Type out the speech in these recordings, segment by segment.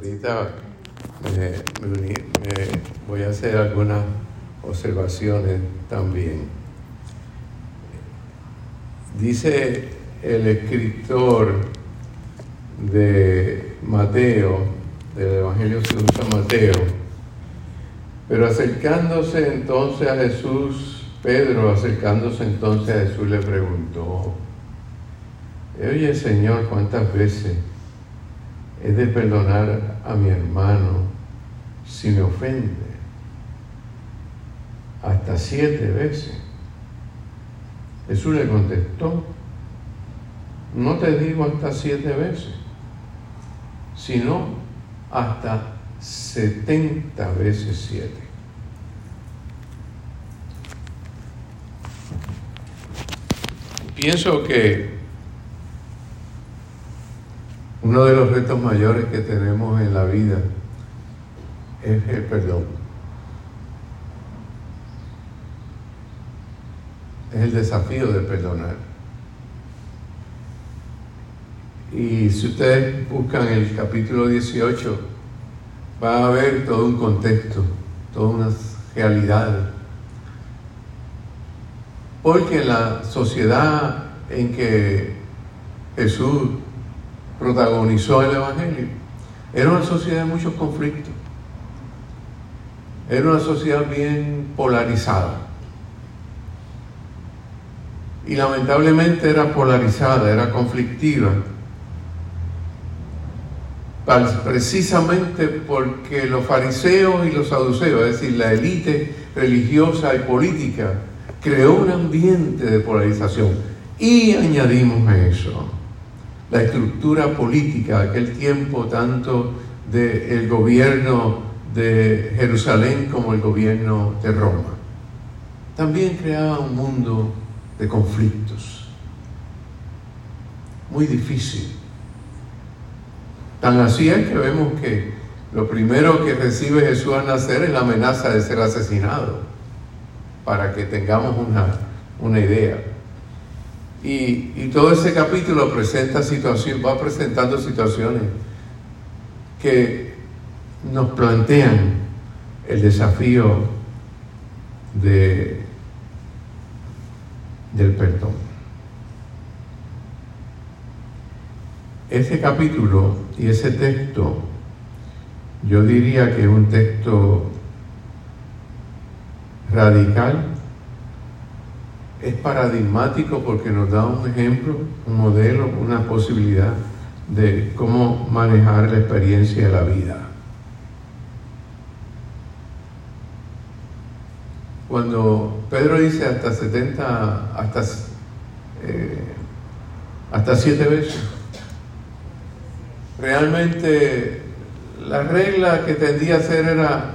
ahorita me, voy a hacer algunas observaciones también. Dice el escritor de Mateo, del Evangelio según San Mateo, pero acercándose entonces a Jesús, Pedro acercándose entonces a Jesús le preguntó, oye Señor, ¿cuántas veces he de perdonar a mi hermano si me ofende? Hasta siete veces. Jesús le contestó, no te digo hasta siete veces, sino hasta setenta veces siete. Pienso que uno de los retos mayores que tenemos en la vida es el perdón. Es el desafío de perdonar. Y si ustedes buscan el capítulo 18, van a ver todo un contexto, toda una realidad. Porque la sociedad en que Jesús protagonizó el Evangelio. Era una sociedad de muchos conflictos. Era una sociedad bien polarizada. Y lamentablemente era polarizada, era conflictiva. Precisamente porque los fariseos y los saduceos, es decir, la élite religiosa y política, creó un ambiente de polarización. Y añadimos a eso la estructura política de aquel tiempo, tanto del gobierno de Jerusalén como el gobierno de Roma. También creaba un mundo de conflictos, muy difícil. Tan así es que vemos que lo primero que recibe Jesús al nacer es la amenaza de ser asesinado, para que tengamos una, una idea. Y, todo ese capítulo presenta situaciones, va presentando situaciones que nos plantean el desafío de, del perdón. Ese capítulo y ese texto, yo diría que es un texto radical es paradigmático porque nos da un ejemplo, un modelo, una posibilidad de cómo manejar la experiencia de la vida. Cuando Pedro dice hasta 70, hasta, eh, hasta siete veces, realmente la regla que tendía a ser era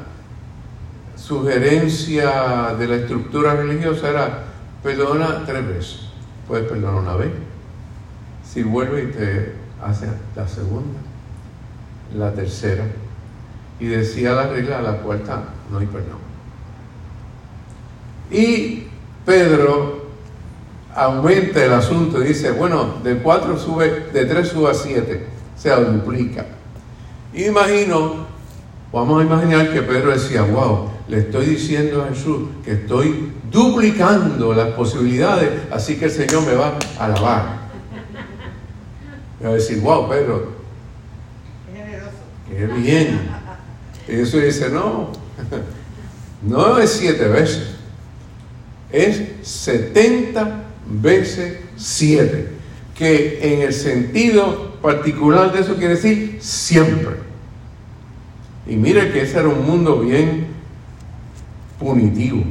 sugerencia de la estructura religiosa era Perdona tres veces. Puedes perdonar una vez. Si vuelve y te hace la segunda, la tercera. Y decía la regla, la cuarta no hay perdón. Y Pedro aumenta el asunto y dice, bueno, de cuatro sube, de tres sube a siete, se duplica. Imagino, vamos a imaginar que Pedro decía, wow, le estoy diciendo a Jesús que estoy duplicando las posibilidades, así que el Señor me va a alabar. Me va a decir, wow, Pedro, qué bien. Y Jesús dice, no, no es siete veces, es setenta veces siete, que en el sentido particular de eso quiere decir siempre. Y mire que ese era un mundo bien punitivo.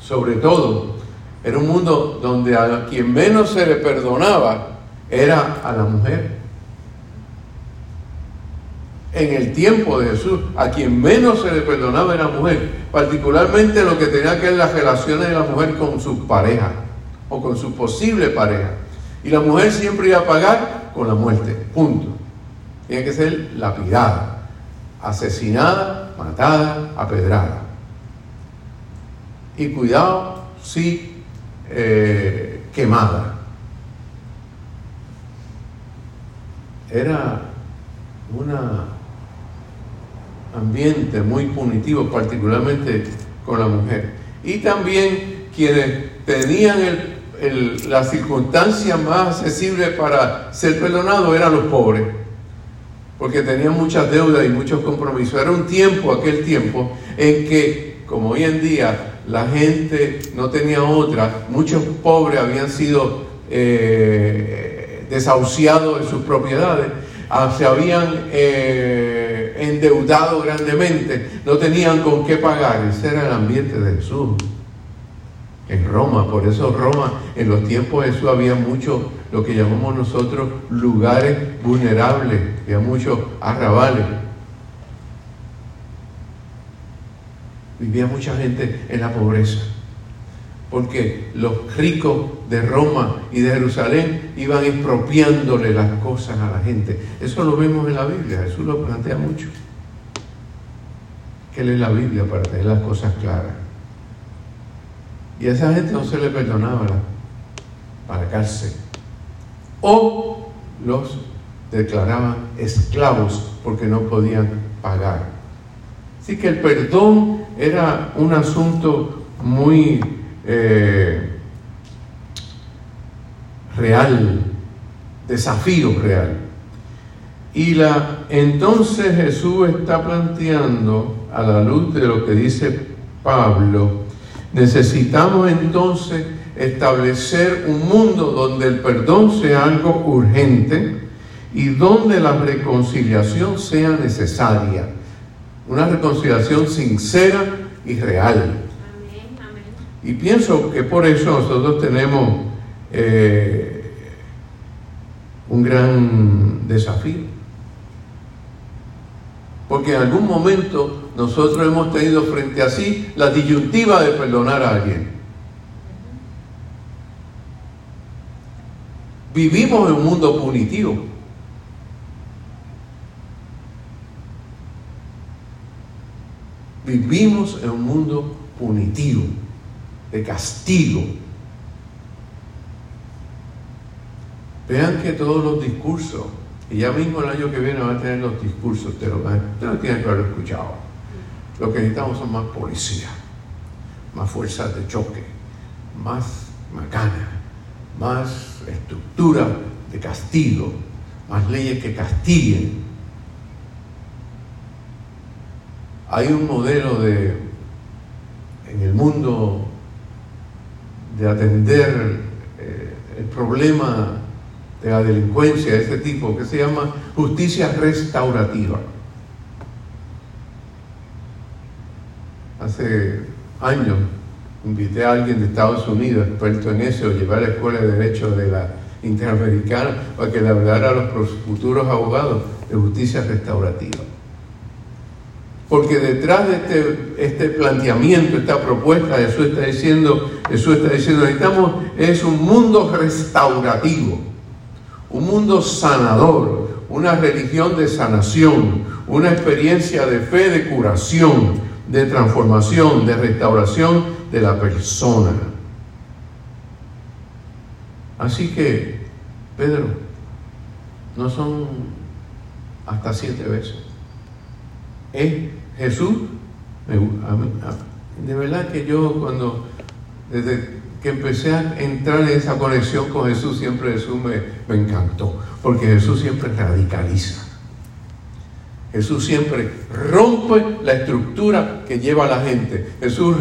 Sobre todo, era un mundo donde a quien menos se le perdonaba era a la mujer. En el tiempo de Jesús, a quien menos se le perdonaba era la mujer, particularmente lo que tenía que ver las relaciones de la mujer con su pareja o con su posible pareja. Y la mujer siempre iba a pagar con la muerte, punto. Tiene que ser lapidada, asesinada, matada, apedrada. Y cuidado si eh, quemada. Era una ambiente muy punitivo, particularmente con la mujer. Y también quienes tenían la circunstancia más accesible para ser perdonados eran los pobres, porque tenían muchas deudas y muchos compromisos. Era un tiempo, aquel tiempo, en que, como hoy en día, la gente no tenía otra, muchos pobres habían sido eh, desahuciados de sus propiedades, ah, se habían eh, endeudado grandemente, no tenían con qué pagar. Ese era el ambiente de Jesús en Roma. Por eso Roma, en los tiempos de Jesús había muchos, lo que llamamos nosotros, lugares vulnerables, había muchos arrabales. Vivía mucha gente en la pobreza. Porque los ricos de Roma y de Jerusalén iban expropiándole las cosas a la gente. Eso lo vemos en la Biblia, Jesús lo plantea mucho. Que lee la Biblia para tener las cosas claras. Y a esa gente no se le perdonaba para la cárcel. O los declaraban esclavos porque no podían pagar. Así que el perdón era un asunto muy eh, real, desafío real. Y la, entonces Jesús está planteando, a la luz de lo que dice Pablo, necesitamos entonces establecer un mundo donde el perdón sea algo urgente y donde la reconciliación sea necesaria una reconciliación sincera y real. Y pienso que por eso nosotros tenemos eh, un gran desafío. Porque en algún momento nosotros hemos tenido frente a sí la disyuntiva de perdonar a alguien. Vivimos en un mundo punitivo. Vivimos en un mundo punitivo, de castigo. Vean que todos los discursos, y ya mismo el año que viene van a tener los discursos, ustedes no tienen que haberlo escuchado. Lo que necesitamos son más policía, más fuerzas de choque, más macana, más estructura de castigo, más leyes que castiguen Hay un modelo de, en el mundo de atender eh, el problema de la delincuencia de este tipo que se llama justicia restaurativa. Hace años invité a alguien de Estados Unidos, experto en eso, llevar a la Escuela de Derecho de la Interamericana para que le hablara a los futuros abogados de justicia restaurativa. Porque detrás de este, este, planteamiento, esta propuesta, Jesús está diciendo, Jesús está diciendo, necesitamos, es un mundo restaurativo, un mundo sanador, una religión de sanación, una experiencia de fe, de curación, de transformación, de restauración de la persona. Así que, Pedro, no son hasta siete veces. Es Jesús, de verdad que yo cuando, desde que empecé a entrar en esa conexión con Jesús, siempre Jesús me, me encantó, porque Jesús siempre radicaliza. Jesús siempre rompe la estructura que lleva a la gente. Jesús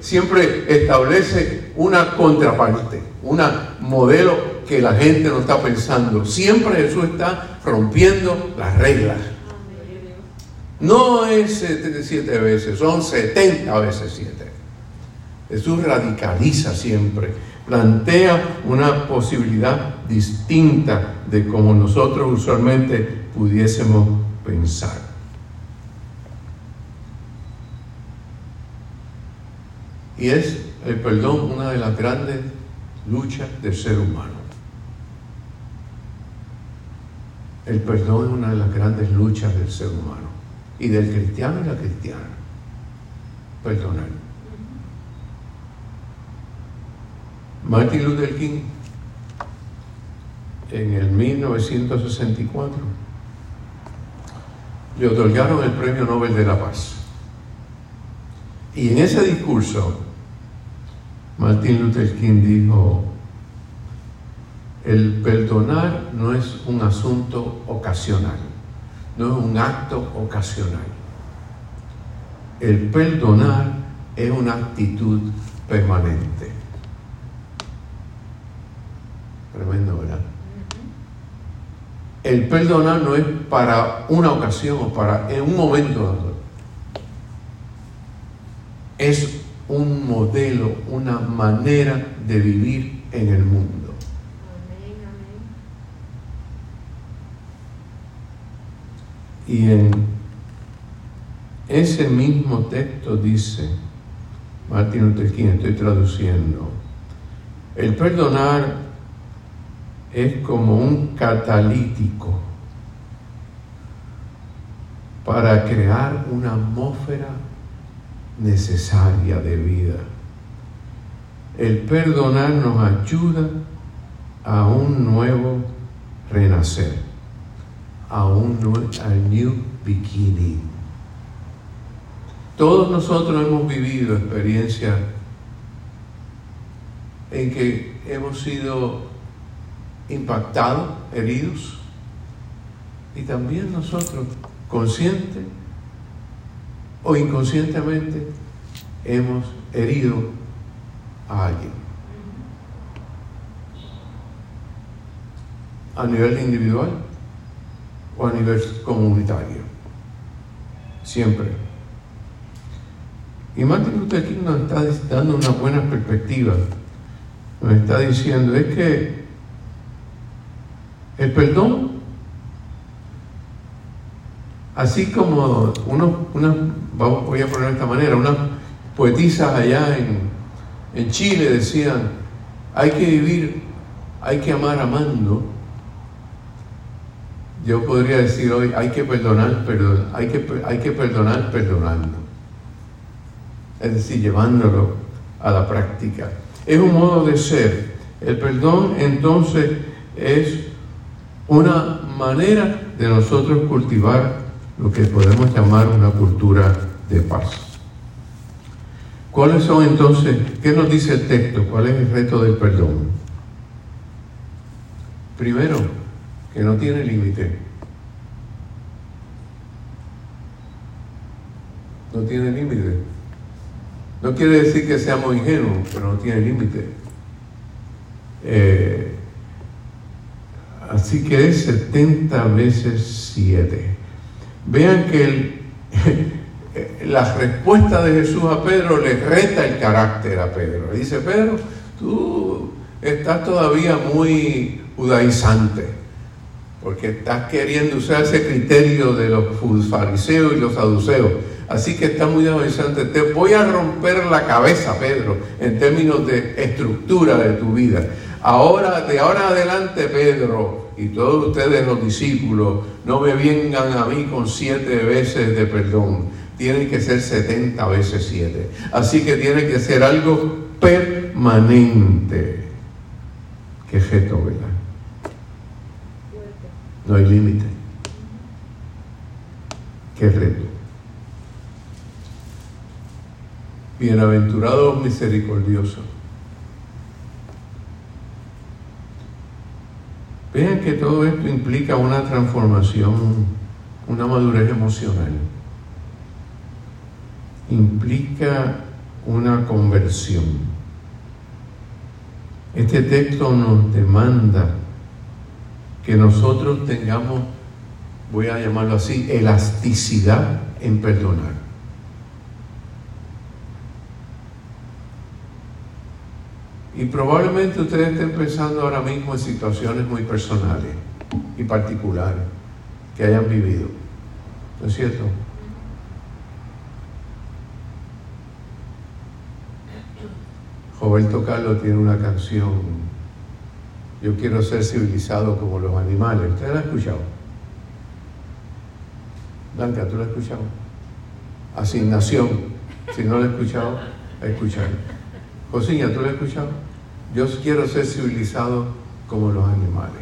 siempre establece una contraparte, un modelo que la gente no está pensando. Siempre Jesús está rompiendo las reglas. No es siete veces, son 70 veces siete. Jesús radicaliza siempre, plantea una posibilidad distinta de como nosotros usualmente pudiésemos pensar. Y es el perdón una de las grandes luchas del ser humano. El perdón es una de las grandes luchas del ser humano y del cristiano y la cristiana. Perdonar. Martin Luther King, en el 1964, le otorgaron el Premio Nobel de la Paz. Y en ese discurso, Martin Luther King dijo, el perdonar no es un asunto ocasional, no es un acto ocasional. El perdonar es una actitud permanente. Tremendo, ¿verdad? El perdonar no es para una ocasión o para en un momento dado. Es un modelo, una manera de vivir en el mundo. Y en ese mismo texto dice, Martín Luther estoy traduciendo, el perdonar es como un catalítico para crear una atmósfera necesaria de vida. El perdonar nos ayuda a un nuevo renacer, a un a new beginning. Todos nosotros hemos vivido experiencias en que hemos sido impactados, heridos, y también nosotros, consciente o inconscientemente, hemos herido a alguien. A nivel individual a nivel comunitario. Siempre. Y Martin Luther King nos está dando una buena perspectiva. Nos está diciendo, es que el perdón, así como uno, una, voy a poner de esta manera, unas poetisas allá en, en Chile decían, hay que vivir, hay que amar amando. Yo podría decir hoy, hay que perdonar, perdón, hay, que, hay que perdonar perdonando. Es decir, llevándolo a la práctica. Es un modo de ser. El perdón entonces es una manera de nosotros cultivar lo que podemos llamar una cultura de paz. ¿Cuáles son entonces, qué nos dice el texto? ¿Cuál es el reto del perdón? Primero, que no tiene límite. No tiene límite. No quiere decir que seamos ingenuos, pero no tiene límite. Eh, Así que es 70 veces 7. Vean que la respuesta de Jesús a Pedro le reta el carácter a Pedro. dice, Pedro, tú estás todavía muy judaizante, porque estás queriendo usar ese criterio de los fariseos y los saduceos. Así que está muy judaizante. Te voy a romper la cabeza, Pedro, en términos de estructura de tu vida. Ahora, de ahora adelante, Pedro, y todos ustedes los discípulos, no me vengan a mí con siete veces de perdón. Tienen que ser setenta veces siete. Así que tiene que ser algo permanente. Qué jeto, ¿verdad? No hay límite. Qué reto. Bienaventurados misericordiosos Vean que todo esto implica una transformación, una madurez emocional. Implica una conversión. Este texto nos demanda que nosotros tengamos, voy a llamarlo así, elasticidad en perdonar. Y probablemente ustedes estén pensando ahora mismo en situaciones muy personales y particulares que hayan vivido. ¿No es cierto? Roberto Carlos tiene una canción, Yo quiero ser civilizado como los animales. ¿Usted la ha escuchado? Blanca, ¿tú la has escuchado? Asignación. Si no la has escuchado, escuchar. Josiña, ¿tú la has escuchado? Yo quiero ser civilizado como los animales.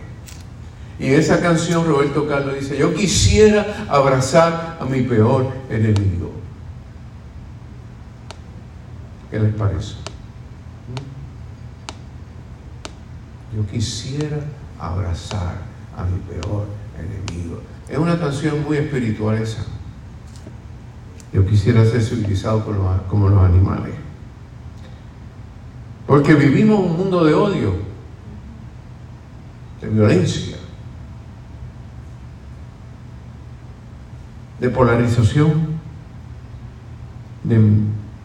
Y esa canción Roberto Carlos dice, yo quisiera abrazar a mi peor enemigo. ¿Qué les parece? Yo quisiera abrazar a mi peor enemigo. Es una canción muy espiritual esa. Yo quisiera ser civilizado como los animales. Porque vivimos un mundo de odio, de violencia, de polarización, de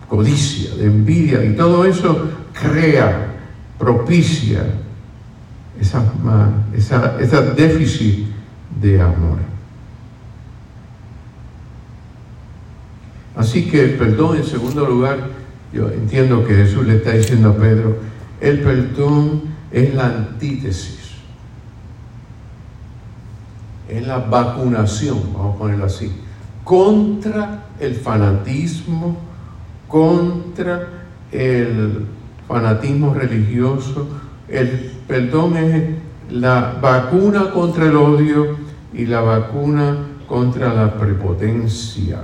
codicia, de envidia, y todo eso crea, propicia esa, esa, esa déficit de amor. Así que el perdón, en segundo lugar, yo entiendo que Jesús le está diciendo a Pedro, el perdón es la antítesis, es la vacunación, vamos a ponerlo así, contra el fanatismo, contra el fanatismo religioso. El perdón es la vacuna contra el odio y la vacuna contra la prepotencia.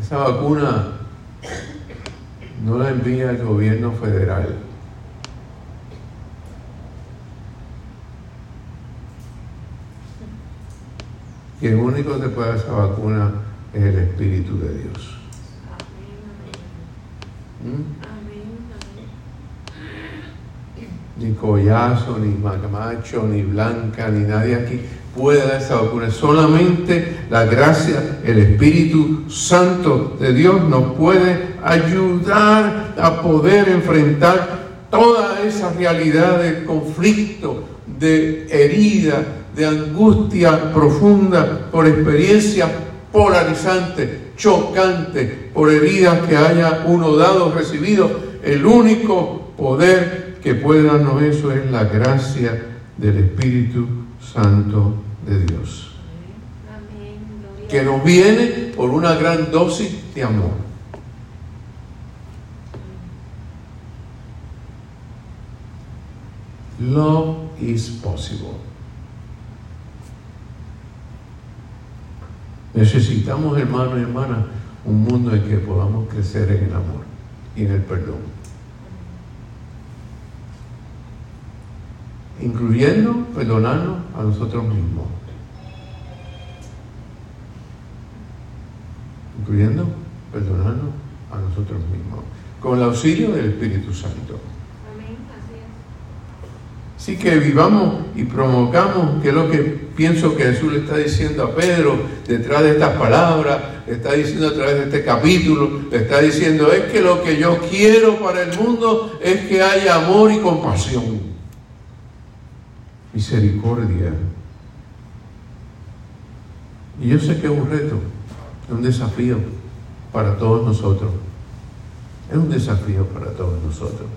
Esa vacuna no la envía el gobierno federal. el único que puede dar esa vacuna es el Espíritu de Dios. Ni Collazo, ni Macamacho, ni Blanca, ni nadie aquí puede dar esa vacuna. Solamente la gracia, el Espíritu Santo de Dios nos puede ayudar a poder enfrentar toda esa realidad de conflicto, de herida, de angustia profunda por experiencias polarizantes, chocantes, por heridas que haya uno dado, recibido. El único poder que puede darnos eso es la gracia del Espíritu Santo de Dios. Que nos viene por una gran dosis de amor. Love is possible. Necesitamos, hermanos y hermanas, un mundo en que podamos crecer en el amor y en el perdón. Incluyendo perdonarnos a nosotros mismos. Incluyendo perdonarnos a nosotros mismos. Con el auxilio del Espíritu Santo. Así que vivamos y promovamos, que es lo que pienso que Jesús le está diciendo a Pedro detrás de estas palabras, le está diciendo a través de este capítulo, le está diciendo, es que lo que yo quiero para el mundo es que haya amor y compasión, misericordia. Y yo sé que es un reto, es un desafío para todos nosotros, es un desafío para todos nosotros.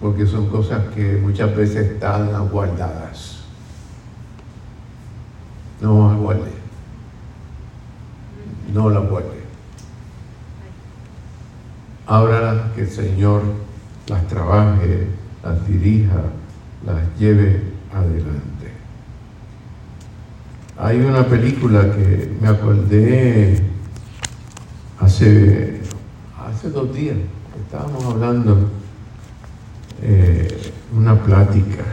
Porque son cosas que muchas veces están aguardadas. No aguarde. No la guarde. Ahora que el Señor las trabaje, las dirija, las lleve adelante. Hay una película que me acordé hace, hace dos días, estábamos hablando eh, una plática.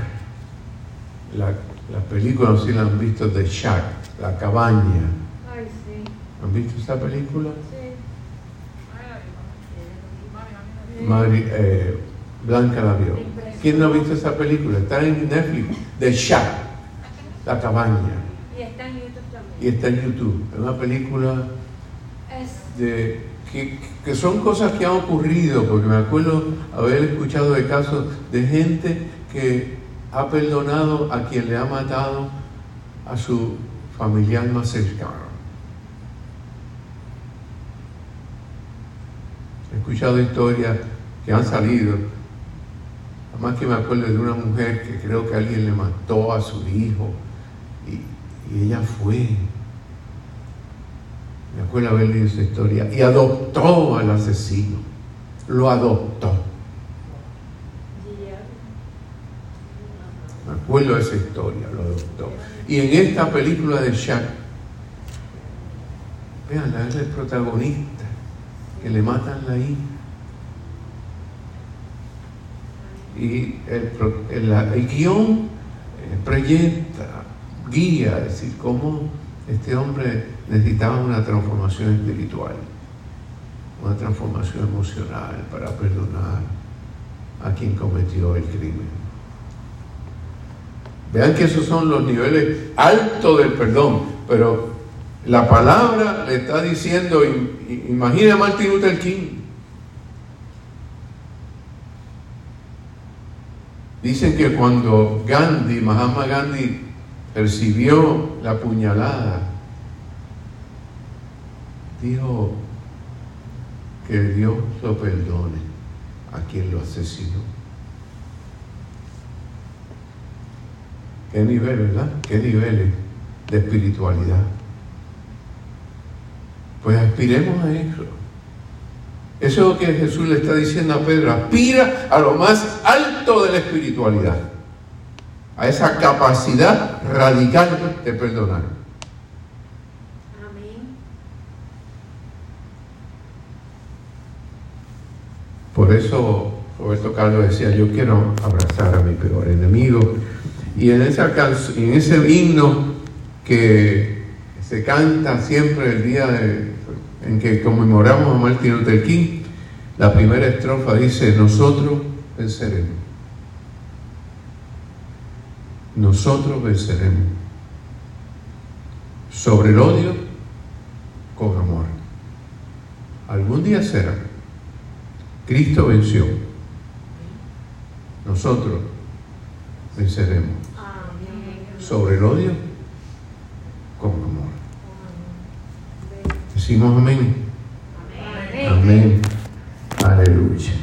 La, la película, no sé si la han visto, de Shack, La Cabaña. ¿Han visto esa película? Sí. Eh, Blanca la vio. ¿Quién no ha visto esa película? Está en Netflix, de Shack, La Cabaña. Y está en YouTube también. Y está en YouTube. Es una película de que, son cosas que han ocurrido, porque me acuerdo haber escuchado de casos de gente que ha perdonado a quien le ha matado a su familiar más cercano. He escuchado historias que han salido, además que me acuerdo de una mujer que creo que alguien le mató a su hijo y, y ella fue Acuerdo haber leído esa historia. Y adoptó al asesino. Lo adoptó. Me acuerdo de esa historia, lo adoptó. Y en esta película de Shaq, vean, es el protagonista, que le matan la hija. Y el, el, el guion eh, proyecta, guía, es decir, cómo este hombre necesitaba una transformación espiritual, una transformación emocional para perdonar a quien cometió el crimen. Vean que esos son los niveles altos del perdón, pero la palabra le está diciendo, imagina a Martin Luther King. Dicen que cuando Gandhi, Mahatma Gandhi, recibió la puñalada, dijo que Dios lo perdone a quien lo asesinó. ¿Qué nivel, verdad? ¿Qué niveles de espiritualidad? Pues aspiremos a eso. Eso es lo que Jesús le está diciendo a Pedro. Aspira a lo más alto de la espiritualidad. A esa capacidad radical de perdonar. Amén. Por eso Roberto Carlos decía, yo quiero abrazar a mi peor enemigo y en, esa en ese himno que se canta siempre el día en que conmemoramos a Martin Luther la primera estrofa dice, nosotros venceremos. Nosotros venceremos. Sobre el odio, con amor. Algún día será. Cristo venció. Nosotros venceremos sobre el odio con amor. Decimos amén. Amén. Aleluya.